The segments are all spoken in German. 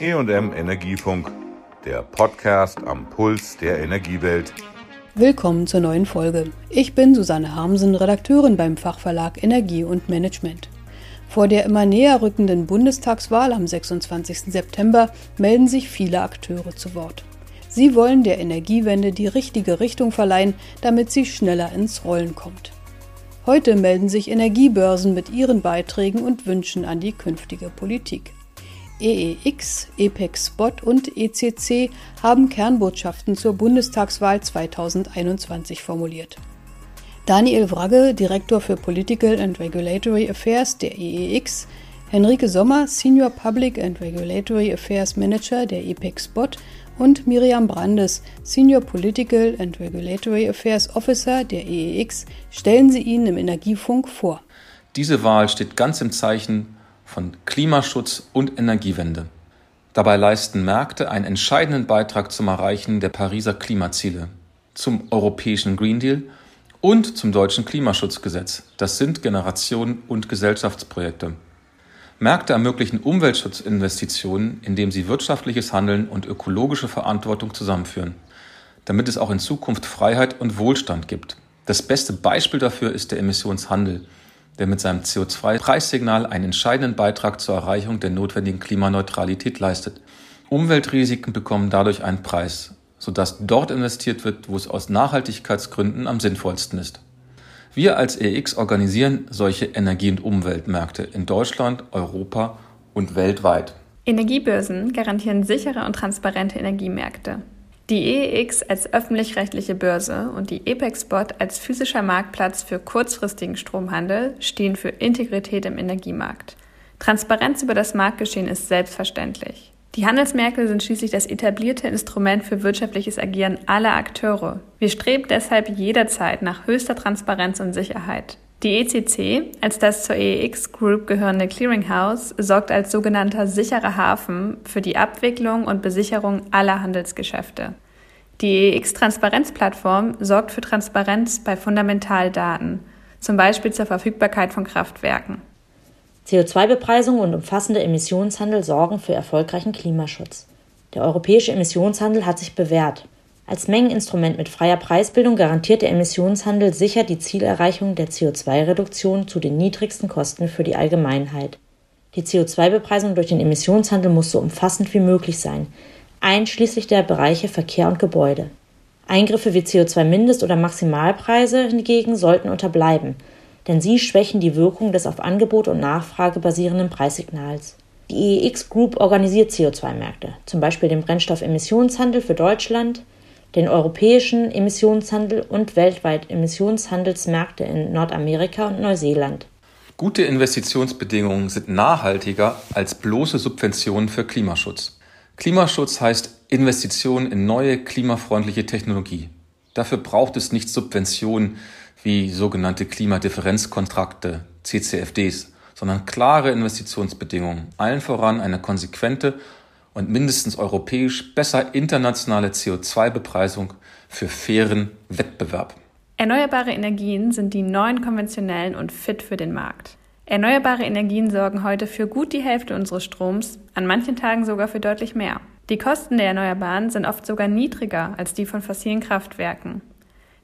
EM Energiefunk, der Podcast am Puls der Energiewelt. Willkommen zur neuen Folge. Ich bin Susanne Harmsen, Redakteurin beim Fachverlag Energie und Management. Vor der immer näher rückenden Bundestagswahl am 26. September melden sich viele Akteure zu Wort. Sie wollen der Energiewende die richtige Richtung verleihen, damit sie schneller ins Rollen kommt. Heute melden sich Energiebörsen mit ihren Beiträgen und Wünschen an die künftige Politik. EEX, EPEC Spot und ECC haben Kernbotschaften zur Bundestagswahl 2021 formuliert. Daniel Wragge, Direktor für Political and Regulatory Affairs der EEX, Henrike Sommer, Senior Public and Regulatory Affairs Manager der EPEC Spot und Miriam Brandes, Senior Political and Regulatory Affairs Officer der EEX, stellen sie Ihnen im Energiefunk vor. Diese Wahl steht ganz im Zeichen von Klimaschutz und Energiewende. Dabei leisten Märkte einen entscheidenden Beitrag zum Erreichen der Pariser Klimaziele, zum europäischen Green Deal und zum deutschen Klimaschutzgesetz. Das sind Generationen und Gesellschaftsprojekte. Märkte ermöglichen Umweltschutzinvestitionen, indem sie wirtschaftliches Handeln und ökologische Verantwortung zusammenführen, damit es auch in Zukunft Freiheit und Wohlstand gibt. Das beste Beispiel dafür ist der Emissionshandel, der mit seinem CO2-Preissignal einen entscheidenden Beitrag zur Erreichung der notwendigen Klimaneutralität leistet. Umweltrisiken bekommen dadurch einen Preis, sodass dort investiert wird, wo es aus Nachhaltigkeitsgründen am sinnvollsten ist. Wir als EX organisieren solche Energie- und Umweltmärkte in Deutschland, Europa und weltweit. Energiebörsen garantieren sichere und transparente Energiemärkte. Die EEX als öffentlich-rechtliche Börse und die EPEC-Spot als physischer Marktplatz für kurzfristigen Stromhandel stehen für Integrität im Energiemarkt. Transparenz über das Marktgeschehen ist selbstverständlich. Die Handelsmärkte sind schließlich das etablierte Instrument für wirtschaftliches Agieren aller Akteure. Wir streben deshalb jederzeit nach höchster Transparenz und Sicherheit. Die ECC, als das zur EEX Group gehörende Clearinghouse, sorgt als sogenannter sicherer Hafen für die Abwicklung und Besicherung aller Handelsgeschäfte. Die EEX Transparenzplattform sorgt für Transparenz bei Fundamentaldaten, zum Beispiel zur Verfügbarkeit von Kraftwerken. CO2-Bepreisung und umfassender Emissionshandel sorgen für erfolgreichen Klimaschutz. Der europäische Emissionshandel hat sich bewährt. Als Mengeninstrument mit freier Preisbildung garantiert der Emissionshandel sicher die Zielerreichung der CO2-Reduktion zu den niedrigsten Kosten für die Allgemeinheit. Die CO2-Bepreisung durch den Emissionshandel muss so umfassend wie möglich sein, einschließlich der Bereiche Verkehr und Gebäude. Eingriffe wie CO2-Mindest- oder Maximalpreise hingegen sollten unterbleiben, denn sie schwächen die Wirkung des auf Angebot und Nachfrage basierenden Preissignals. Die EEX Group organisiert CO2-Märkte, zum Beispiel den Brennstoffemissionshandel für Deutschland, den europäischen Emissionshandel und weltweit Emissionshandelsmärkte in Nordamerika und Neuseeland. Gute Investitionsbedingungen sind nachhaltiger als bloße Subventionen für Klimaschutz. Klimaschutz heißt Investitionen in neue klimafreundliche Technologie. Dafür braucht es nicht Subventionen wie sogenannte Klimadifferenzkontrakte, CCFDs, sondern klare Investitionsbedingungen, allen voran eine konsequente und mindestens europäisch besser internationale CO2-Bepreisung für fairen Wettbewerb. Erneuerbare Energien sind die neuen konventionellen und fit für den Markt. Erneuerbare Energien sorgen heute für gut die Hälfte unseres Stroms, an manchen Tagen sogar für deutlich mehr. Die Kosten der Erneuerbaren sind oft sogar niedriger als die von fossilen Kraftwerken.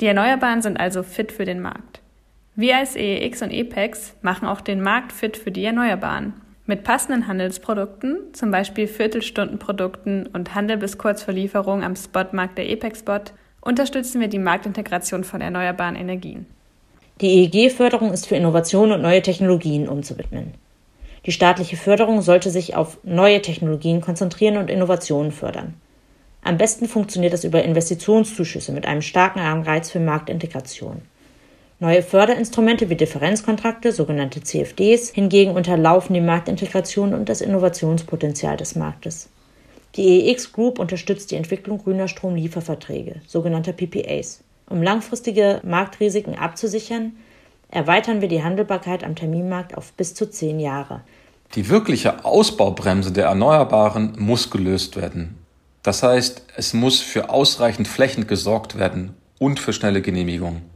Die Erneuerbaren sind also fit für den Markt. Wir als EEX und EPEX machen auch den Markt fit für die Erneuerbaren. Mit passenden Handelsprodukten, zum Beispiel Viertelstundenprodukten und Handel bis kurz vor Lieferung am Spotmarkt der EPEX-Spot, unterstützen wir die Marktintegration von erneuerbaren Energien. Die EEG-Förderung ist für Innovation und neue Technologien umzuwidmen. Die staatliche Förderung sollte sich auf neue Technologien konzentrieren und Innovationen fördern. Am besten funktioniert das über Investitionszuschüsse mit einem starken Anreiz für Marktintegration. Neue Förderinstrumente wie Differenzkontrakte, sogenannte CFDs, hingegen unterlaufen die Marktintegration und das Innovationspotenzial des Marktes. Die EEX Group unterstützt die Entwicklung grüner Stromlieferverträge, sogenannter PPAs. Um langfristige Marktrisiken abzusichern, erweitern wir die Handelbarkeit am Terminmarkt auf bis zu zehn Jahre. Die wirkliche Ausbaubremse der Erneuerbaren muss gelöst werden. Das heißt, es muss für ausreichend Flächen gesorgt werden und für schnelle Genehmigungen.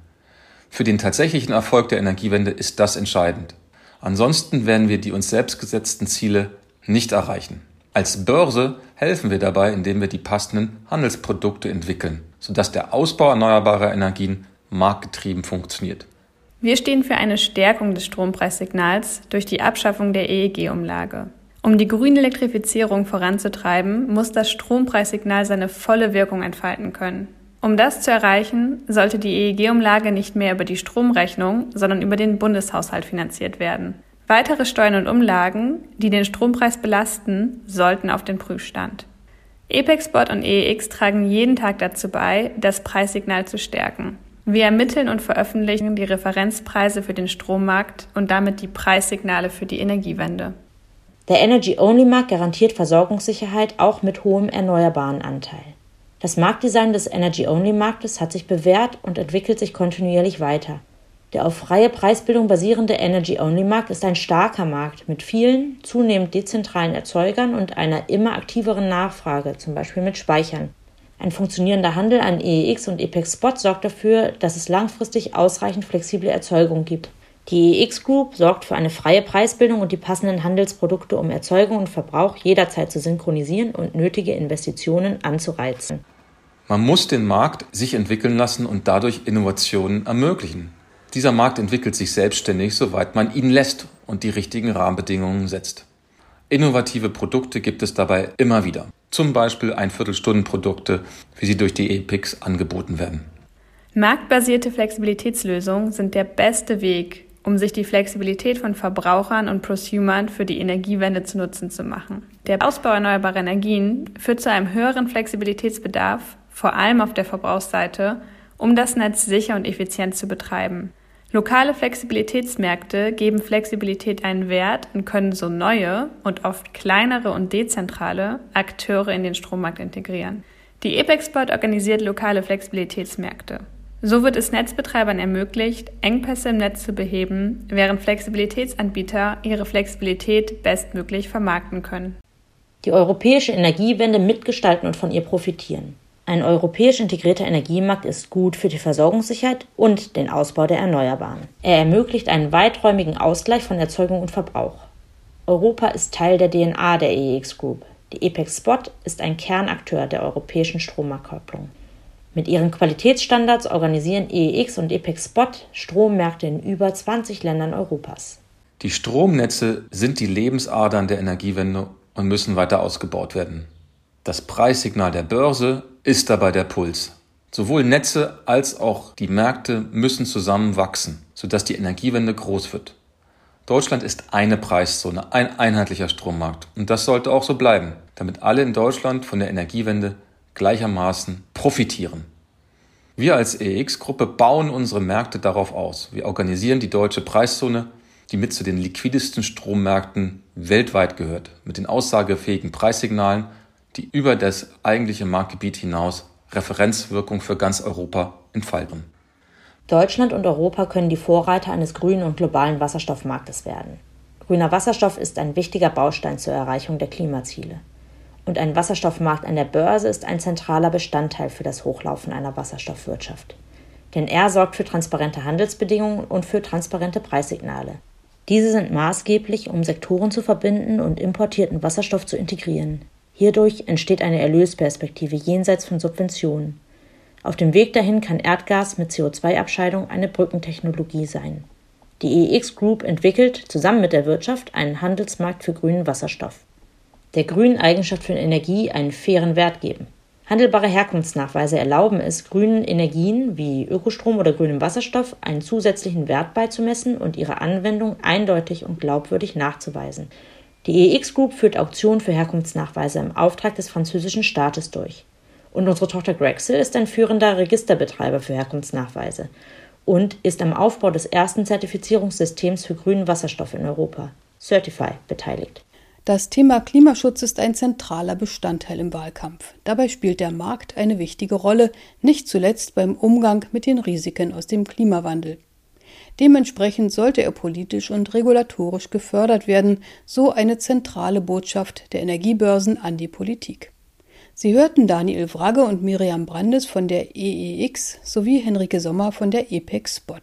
Für den tatsächlichen Erfolg der Energiewende ist das entscheidend. Ansonsten werden wir die uns selbst gesetzten Ziele nicht erreichen. Als Börse helfen wir dabei, indem wir die passenden Handelsprodukte entwickeln, sodass der Ausbau erneuerbarer Energien marktgetrieben funktioniert. Wir stehen für eine Stärkung des Strompreissignals durch die Abschaffung der EEG-Umlage. Um die grüne Elektrifizierung voranzutreiben, muss das Strompreissignal seine volle Wirkung entfalten können. Um das zu erreichen, sollte die EEG-Umlage nicht mehr über die Stromrechnung, sondern über den Bundeshaushalt finanziert werden. Weitere Steuern und Umlagen, die den Strompreis belasten, sollten auf den Prüfstand. EPEX-Bot und EEX tragen jeden Tag dazu bei, das Preissignal zu stärken. Wir ermitteln und veröffentlichen die Referenzpreise für den Strommarkt und damit die Preissignale für die Energiewende. Der Energy-Only-Markt garantiert Versorgungssicherheit auch mit hohem erneuerbaren Anteil. Das Marktdesign des Energy-Only-Marktes hat sich bewährt und entwickelt sich kontinuierlich weiter. Der auf freie Preisbildung basierende Energy-Only-Markt ist ein starker Markt mit vielen, zunehmend dezentralen Erzeugern und einer immer aktiveren Nachfrage, zum Beispiel mit Speichern. Ein funktionierender Handel an EEX und EPEX Spot sorgt dafür, dass es langfristig ausreichend flexible Erzeugung gibt. Die EEX Group sorgt für eine freie Preisbildung und die passenden Handelsprodukte, um Erzeugung und Verbrauch jederzeit zu synchronisieren und nötige Investitionen anzureizen. Man muss den Markt sich entwickeln lassen und dadurch Innovationen ermöglichen. Dieser Markt entwickelt sich selbstständig, soweit man ihn lässt und die richtigen Rahmenbedingungen setzt. Innovative Produkte gibt es dabei immer wieder. Zum Beispiel ein Viertelstundenprodukte, wie sie durch die EPIX angeboten werden. Marktbasierte Flexibilitätslösungen sind der beste Weg, um sich die Flexibilität von Verbrauchern und Prosumern für die Energiewende zu Nutzen zu machen. Der Ausbau erneuerbarer Energien führt zu einem höheren Flexibilitätsbedarf, vor allem auf der Verbrauchsseite, um das Netz sicher und effizient zu betreiben. Lokale Flexibilitätsmärkte geben Flexibilität einen Wert und können so neue und oft kleinere und dezentrale Akteure in den Strommarkt integrieren. Die EPEXport organisiert lokale Flexibilitätsmärkte. So wird es Netzbetreibern ermöglicht, Engpässe im Netz zu beheben, während Flexibilitätsanbieter ihre Flexibilität bestmöglich vermarkten können. Die europäische Energiewende mitgestalten und von ihr profitieren. Ein europäisch integrierter Energiemarkt ist gut für die Versorgungssicherheit und den Ausbau der Erneuerbaren. Er ermöglicht einen weiträumigen Ausgleich von Erzeugung und Verbrauch. Europa ist Teil der DNA der EEX Group. Die EPEX Spot ist ein Kernakteur der europäischen Strommarktkopplung. Mit ihren Qualitätsstandards organisieren EEX und EPEX Spot Strommärkte in über 20 Ländern Europas. Die Stromnetze sind die Lebensadern der Energiewende und müssen weiter ausgebaut werden. Das Preissignal der Börse ist dabei der Puls. Sowohl Netze als auch die Märkte müssen zusammen wachsen, sodass die Energiewende groß wird. Deutschland ist eine Preiszone, ein einheitlicher Strommarkt. Und das sollte auch so bleiben, damit alle in Deutschland von der Energiewende gleichermaßen profitieren. Wir als EX-Gruppe bauen unsere Märkte darauf aus. Wir organisieren die deutsche Preiszone, die mit zu den liquidesten Strommärkten weltweit gehört, mit den aussagefähigen Preissignalen, die über das eigentliche Marktgebiet hinaus Referenzwirkung für ganz Europa entfalten. Deutschland und Europa können die Vorreiter eines grünen und globalen Wasserstoffmarktes werden. Grüner Wasserstoff ist ein wichtiger Baustein zur Erreichung der Klimaziele und ein Wasserstoffmarkt an der Börse ist ein zentraler Bestandteil für das Hochlaufen einer Wasserstoffwirtschaft. Denn er sorgt für transparente Handelsbedingungen und für transparente Preissignale. Diese sind maßgeblich, um Sektoren zu verbinden und importierten Wasserstoff zu integrieren. Hierdurch entsteht eine Erlösperspektive jenseits von Subventionen. Auf dem Weg dahin kann Erdgas mit CO2-Abscheidung eine Brückentechnologie sein. Die EX Group entwickelt zusammen mit der Wirtschaft einen Handelsmarkt für grünen Wasserstoff der grünen Eigenschaft für Energie einen fairen Wert geben. Handelbare Herkunftsnachweise erlauben es, grünen Energien wie Ökostrom oder grünem Wasserstoff einen zusätzlichen Wert beizumessen und ihre Anwendung eindeutig und glaubwürdig nachzuweisen. Die EX Group führt Auktionen für Herkunftsnachweise im Auftrag des französischen Staates durch. Und unsere Tochter Grexel ist ein führender Registerbetreiber für Herkunftsnachweise und ist am Aufbau des ersten Zertifizierungssystems für grünen Wasserstoff in Europa, Certify, beteiligt. Das Thema Klimaschutz ist ein zentraler Bestandteil im Wahlkampf. Dabei spielt der Markt eine wichtige Rolle, nicht zuletzt beim Umgang mit den Risiken aus dem Klimawandel. Dementsprechend sollte er politisch und regulatorisch gefördert werden, so eine zentrale Botschaft der Energiebörsen an die Politik. Sie hörten Daniel Wragge und Miriam Brandes von der EEX sowie Henrike Sommer von der EPEX Spot.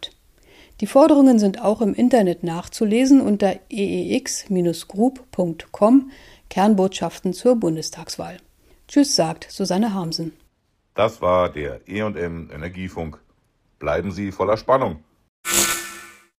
Die Forderungen sind auch im Internet nachzulesen unter eex-group.com Kernbotschaften zur Bundestagswahl. Tschüss, sagt Susanne Harmsen. Das war der E&M Energiefunk. Bleiben Sie voller Spannung. you